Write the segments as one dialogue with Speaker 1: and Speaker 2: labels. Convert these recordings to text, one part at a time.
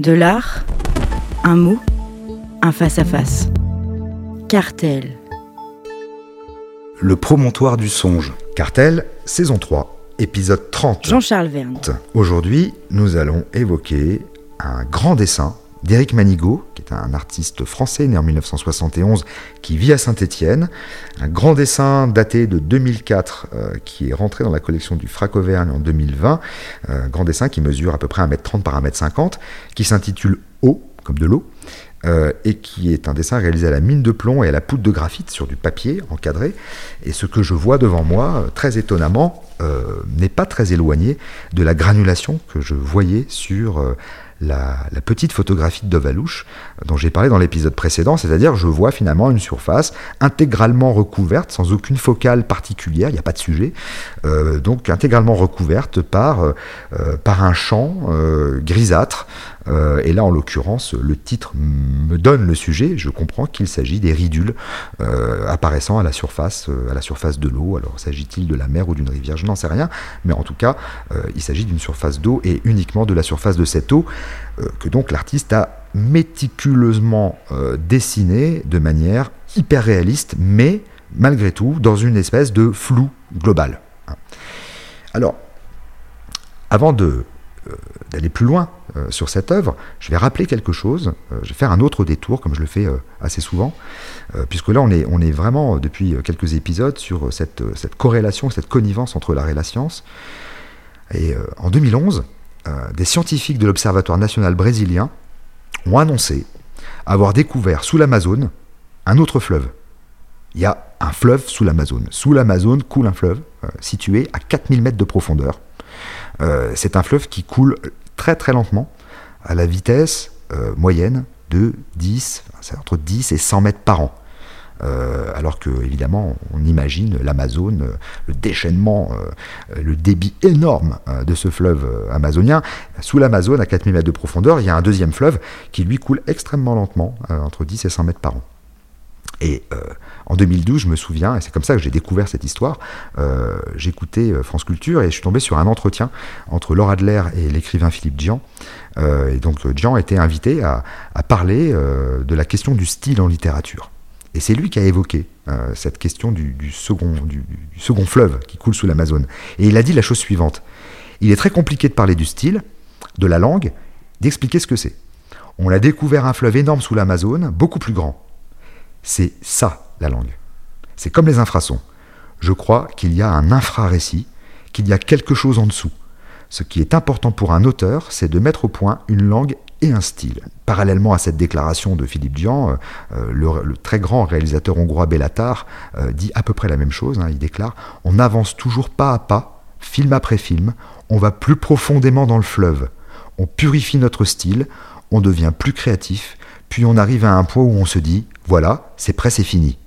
Speaker 1: De l'art, un mot, un face-à-face. Cartel.
Speaker 2: Le promontoire du songe. Cartel, saison 3, épisode 30.
Speaker 1: Jean-Charles Verne.
Speaker 2: Aujourd'hui, nous allons évoquer un grand dessin d'Éric Manigaud, qui est un artiste français né en 1971, qui vit à Saint-Étienne. Un grand dessin daté de 2004, euh, qui est rentré dans la collection du Frac Auvergne en 2020. Un grand dessin qui mesure à peu près 1m30 par 1m50, qui s'intitule Eau, comme de l'eau. Euh, et qui est un dessin réalisé à la mine de plomb et à la poudre de graphite sur du papier encadré. Et ce que je vois devant moi, très étonnamment, euh, n'est pas très éloigné de la granulation que je voyais sur la, petite photographie de Dovalouche dont j'ai parlé dans l'épisode précédent, c'est-à-dire je vois finalement une surface intégralement recouverte, sans aucune focale particulière, il n'y a pas de sujet, euh, donc intégralement recouverte par, euh, par un champ euh, grisâtre. et là, en l'occurrence, le titre me donne le sujet. Je comprends qu'il s'agit des ridules apparaissant à la surface, à la surface de l'eau. Alors, s'agit-il de la mer ou d'une rivière? Je n'en sais rien, mais en tout cas, il s'agit d'une surface d'eau et uniquement de la surface de cette eau que donc l'artiste a méticuleusement euh, dessiné de manière hyper réaliste, mais malgré tout dans une espèce de flou global. Alors, avant de, euh, d'aller plus loin euh, sur cette œuvre, je vais rappeler quelque chose, je vais faire un autre détour, comme je le fais assez souvent, puisque là on est, vraiment depuis quelques épisodes sur cette, corrélation, cette connivence entre l'art et la science. Et en 2011, des scientifiques de l'Observatoire national brésilien ont annoncé avoir découvert sous l'Amazone un autre fleuve. Il y a un fleuve sous l'Amazone. Sous l'Amazone coule un fleuve euh, situé à 4000 mètres de profondeur. Euh, c'est un fleuve qui coule très très lentement à la vitesse euh, moyenne de 10, entre 10 et 100 mètres par an. Euh, alors que évidemment on imagine l'Amazone, euh, le déchaînement, le débit énorme de ce fleuve amazonien. Sous l'Amazone, à 4000 mètres de profondeur, il y a un deuxième fleuve qui lui coule extrêmement lentement, entre 10 et 100 mètres par an. Et en 2012, je me souviens, et c'est comme ça que j'ai découvert cette histoire, j'écoutais France Culture et je suis tombé sur un entretien entre Laura Adler et l'écrivain Philippe Dian. et donc Dian était invité à, parler de la question du style en littérature. Et c'est lui qui a évoqué euh, cette question du, second, du, second fleuve qui coule sous l'Amazone. Et il a dit la chose suivante. Il est très compliqué de parler du style, de la langue, d'expliquer ce que c'est. On a découvert un fleuve énorme sous l'Amazone, beaucoup plus grand. C'est ça, la langue. C'est comme les infrasons. Je crois qu'il y a un infrarécit, qu'il y a quelque chose en dessous. Ce qui est important pour un auteur, c'est de mettre au point une langue un style. Parallèlement à cette déclaration de Philippe Dian, euh, euh, le, très grand réalisateur hongrois Bellatar euh, dit à peu près la même chose. Hein. il déclare On avance toujours pas à pas, film après film, on va plus profondément dans le fleuve, on purifie notre style, on devient plus créatif, puis on arrive à un point où on se dit Voilà, c'est prêt, c'est fini.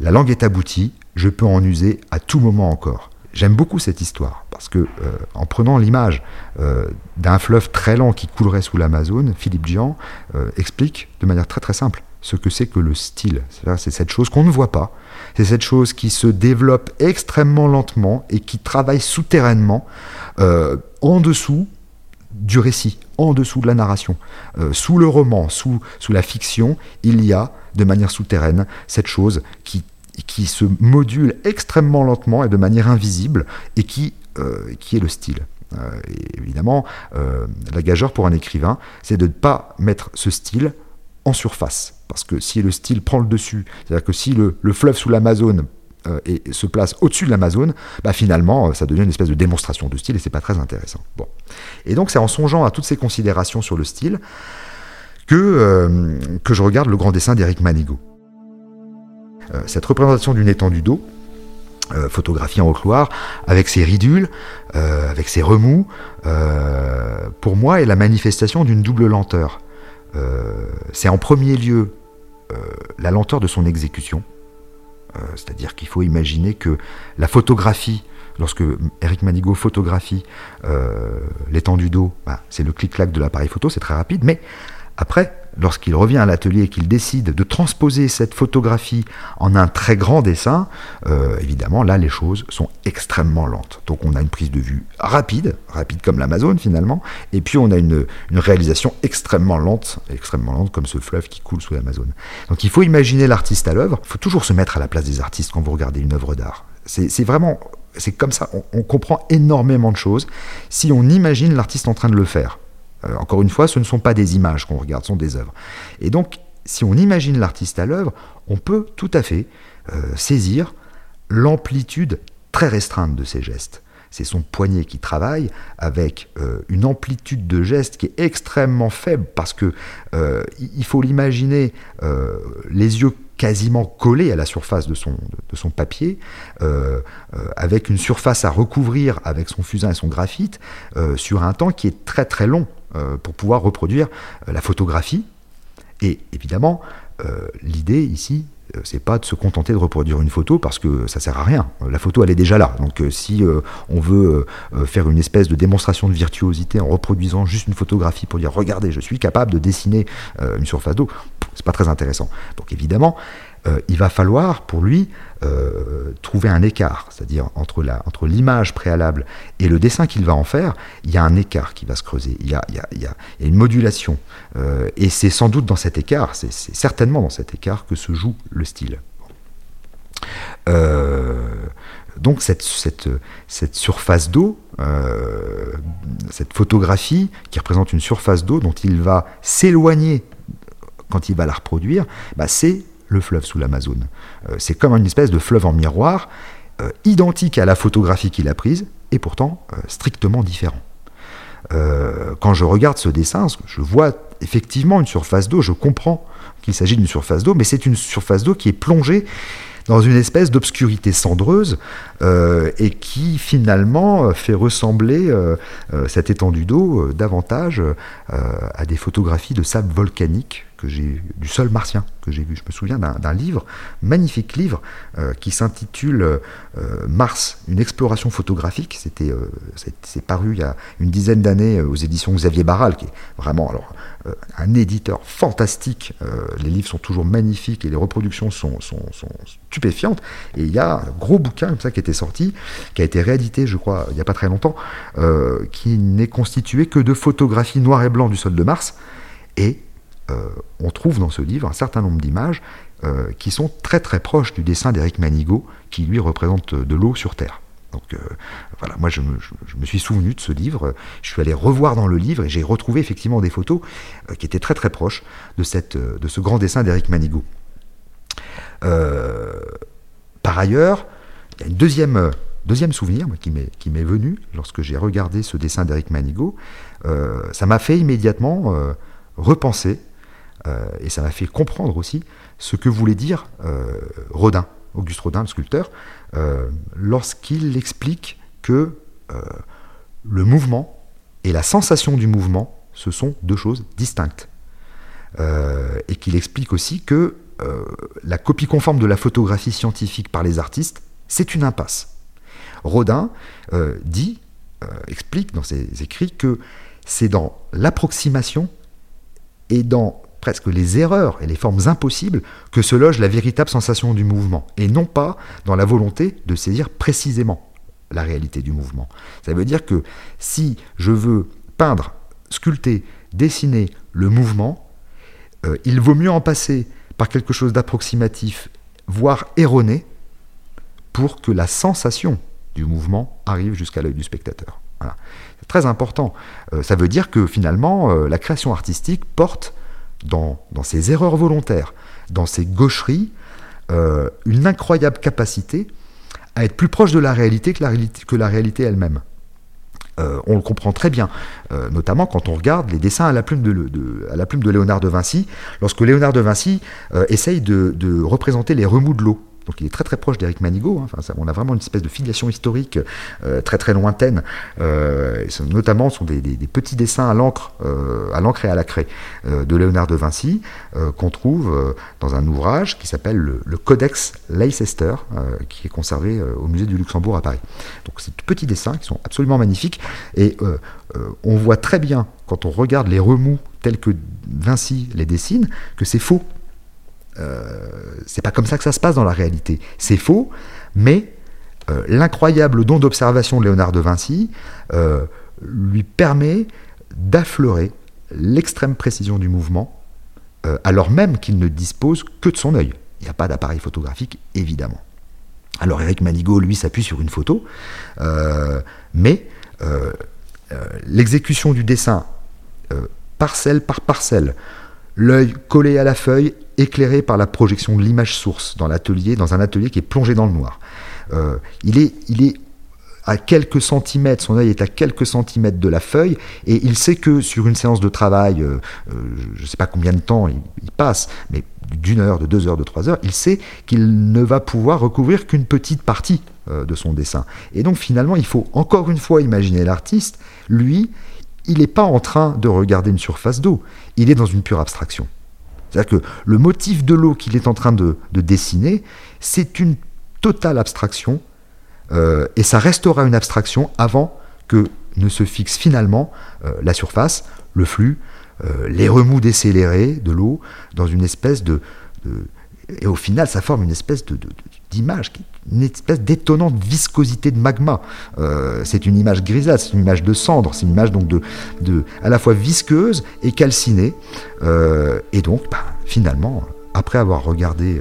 Speaker 2: La langue est aboutie, je peux en user à tout moment encore. J'aime beaucoup cette histoire parce que, euh, en prenant l'image euh, d'un fleuve très lent qui coulerait sous l'Amazone, Philippe Jean euh, explique de manière très très simple ce que c'est que le style. C'est cette chose qu'on ne voit pas, c'est cette chose qui se développe extrêmement lentement et qui travaille souterrainement en dessous du récit, en dessous de la narration. sous le roman, sous, sous la fiction, il y a de manière souterraine cette chose qui qui se module extrêmement lentement et de manière invisible, et qui, euh, qui est le style. Euh, évidemment, euh, la gageure pour un écrivain, c'est de ne pas mettre ce style en surface. Parce que si le style prend le dessus, c'est-à-dire que si le, fleuve sous l'Amazone et se place au-dessus de l'Amazone, bah finalement, ça devient une espèce de démonstration de style et c'est pas très intéressant. Et donc, c'est en songeant à toutes ces considérations sur le style que, que je regarde le grand dessin d'Éric Manigaud. Euh, cette représentation d'une étendue d'eau, euh, photographiée en Haute-Loire, avec ses ridules, euh, avec ses remous, pour moi est la manifestation d'une double lenteur. c'est en premier lieu la lenteur de son exécution, c'est-à-dire qu'il faut imaginer que la photographie, lorsque Eric Manigaud photographie l'étendue d'eau, bah, c'est le clic-clac de l'appareil photo, c'est très rapide, mais Après, lorsqu'il revient à l'atelier et qu'il décide de transposer cette photographie en un très grand dessin, euh, évidemment, là, les choses sont extrêmement lentes. Donc on a une prise de vue rapide, rapide comme l'Amazon finalement, et puis on a une, réalisation extrêmement lente, extrêmement lente comme ce fleuve qui coule sous l'Amazon. Donc il faut imaginer l'artiste à l'œuvre, il faut toujours se mettre à la place des artistes quand vous regardez une œuvre d'art. C'est vraiment, c'est comme ça, on comprend énormément de choses si on imagine l'artiste en train de le faire. Euh, encore une fois, ce ne sont pas des images qu'on regarde, ce sont des œuvres. Et donc, si on imagine l'artiste à l'œuvre, on peut tout à fait euh, saisir l'amplitude très restreinte de ses gestes. C'est son poignet qui travaille avec euh, une amplitude de gestes qui est extrêmement faible parce que il faut l'imaginer les yeux quasiment collés à la surface de son, de son papier, avec une surface à recouvrir avec son fusain et son graphite, sur un temps qui est très très long. Euh, pour pouvoir reproduire euh, la photographie. Et évidemment, euh, l'idée ici, c'est pas de se contenter de reproduire une photo parce que ça sert à rien. La photo, elle est déjà là. Donc, si on veut faire une espèce de démonstration de virtuosité en reproduisant juste une photographie pour dire regardez, je suis capable de dessiner une surface d'eau, c'est pas très intéressant. Donc, évidemment, euh, il va falloir pour lui euh, trouver un écart, c'est-à-dire entre, entre l'image préalable et le dessin qu'il va en faire, il y a un écart qui va se creuser, il y a, une modulation. Euh, et c'est sans doute dans cet écart, c'est certainement dans cet écart que se joue le style. donc cette, cette surface d'eau, cette photographie qui représente une surface d'eau dont il va s'éloigner quand il va la reproduire, bah c'est le fleuve sous l'Amazon. Euh, c'est comme une espèce de fleuve en miroir, euh, identique à la photographie qu'il a prise, et pourtant euh, strictement différent. quand je regarde ce dessin, je vois effectivement une surface d'eau, je comprends qu'il s'agit d'une surface d'eau, mais c'est une surface d'eau qui est plongée dans une espèce d'obscurité cendreuse et qui finalement fait ressembler cette étendue d'eau davantage à des photographies de sable volcanique que j'ai du sol martien que j'ai vu. Je me souviens d'un livre, magnifique livre, euh, qui s'intitule euh, Mars, une exploration photographique. C'était, euh, c'est paru il y a une dizaine d'années aux éditions Xavier Barral, qui est vraiment alors un éditeur fantastique. les livres sont toujours magnifiques et les reproductions sont, stupéfiantes. Et il y a un gros bouquin comme ça qui était sorti, qui a été réédité, je crois, il n'y a pas très longtemps, qui n'est constitué que de photographies noir et blanc du sol de Mars. Et on trouve dans ce livre un certain nombre d'images euh, qui sont très proches du dessin d'Éric Manigaud, qui lui représente de l'eau sur Terre. Donc euh, voilà, moi je me, suis souvenu de ce livre, je suis allé revoir dans le livre et j'ai retrouvé effectivement des photos qui étaient très proches de, ce grand dessin d'Éric Manigaud. par ailleurs, il y a un deuxième, souvenir qui m'est venu lorsque j'ai regardé ce dessin d'Éric Manigaud. ça m'a fait immédiatement repenser euh, et ça m'a fait comprendre aussi ce que voulait dire euh, Rodin, Auguste Rodin, le sculpteur, euh, lorsqu'il explique que le mouvement et la sensation du mouvement, ce sont deux choses distinctes. et qu'il explique aussi que la copie conforme de la photographie scientifique par les artistes, c'est une impasse. Rodin dit, explique dans ses écrits que c'est dans l'approximation et dans presque les erreurs et les formes impossibles que se loge la véritable sensation du mouvement, et non pas dans la volonté de saisir précisément la réalité du mouvement. Ça veut dire que si je veux peindre, sculpter, dessiner le mouvement, euh, il vaut mieux en passer par quelque chose d'approximatif, voire erroné, pour que la sensation du mouvement arrive jusqu'à l'œil du spectateur. C'est très important. Euh, ça veut dire que finalement, euh, la création artistique porte dans, ses erreurs volontaires, dans ses gaucheries, euh, une incroyable capacité à être plus proche de la réalité que la réalité, elle-même. Euh, on le comprend très bien, euh, notamment quand on regarde les dessins à la plume de, Léonard de Vinci, lorsque Léonard de Vinci essaye de représenter les remous de l'eau. Donc il est très proche d'Éric Manigaud. Hein. On a vraiment une espèce de filiation historique euh, très très lointaine. Euh, notamment, ce sont des, petits dessins à l'encre, euh, à l'encre et à la craie de Léonard de Vinci qu'on trouve dans un ouvrage qui s'appelle le, Codex Leicester, qui est conservé au musée du Luxembourg à Paris. Donc c'est de petits dessins qui sont absolument magnifiques et on voit très bien quand on regarde les remous tels que Vinci les dessine que c'est faux. Euh, c'est pas comme ça que ça se passe dans la réalité. C'est faux, mais euh, l'incroyable don d'observation de Léonard de Vinci euh, lui permet d'affleurer l'extrême précision du mouvement, alors même qu'il ne dispose que de son œil. Il n'y a pas d'appareil photographique, évidemment. Alors Eric Manigaud, lui, s'appuie sur une photo, mais l'exécution du dessin parcelle par parcelle, l'œil collé à la feuille, éclairé par la projection de l'image source dans l'atelier, dans un atelier qui est plongé dans le noir. Euh, il, est, il est à quelques centimètres, son œil est à quelques centimètres de la feuille, et il sait que sur une séance de travail, euh, euh, je ne sais pas combien de temps il, passe, mais d'une heure, de deux heures, de trois heures, il sait qu'il ne va pouvoir recouvrir qu'une petite partie de son dessin. Et donc finalement, il faut encore une fois imaginer l'artiste, lui, il n'est pas en train de regarder une surface d'eau, il est dans une pure abstraction. C'est-à-dire que le motif de l'eau qu'il est en train de, dessiner, c'est une totale abstraction, euh, et ça restera une abstraction avant que ne se fixe finalement euh, la surface, le flux, euh, les remous décélérés de l'eau, dans une espèce de, Et au final, ça forme une espèce d'image qui une espèce d'étonnante viscosité de magma. Euh, c'est une image grisâtre, c'est une image de cendre, c'est une image donc de, de, à la fois visqueuse et calcinée. Euh, et donc, bah, finalement, après avoir regardé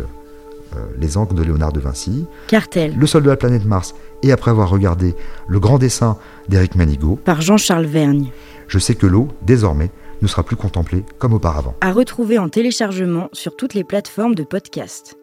Speaker 2: euh, les encres de Léonard de Vinci,
Speaker 1: Cartel,
Speaker 2: Le sol de la planète Mars, et après avoir regardé le grand dessin d'Éric Manigaud,
Speaker 1: par Jean-Charles Vergne,
Speaker 2: je sais que l'eau, désormais, ne sera plus contemplée comme auparavant.
Speaker 1: À retrouver en téléchargement sur toutes les plateformes de podcast.